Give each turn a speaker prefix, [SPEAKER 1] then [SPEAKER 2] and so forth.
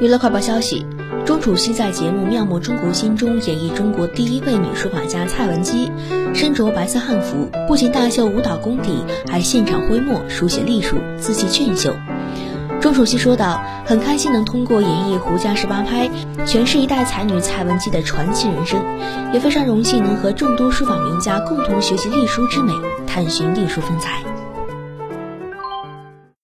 [SPEAKER 1] 娱乐快报消息：钟楚曦在节目《妙墨中国心》中演绎中国第一位女书法家蔡文姬，身着白色汉服，不仅大秀舞蹈功底，还现场挥墨书写隶书，字迹俊秀。钟楚曦说道：“很开心能通过演绎《胡家十八拍》，诠释一代才女蔡文姬的传奇人生，也非常荣幸能和众多书法名家共同学习隶书之美，探寻隶书风采。”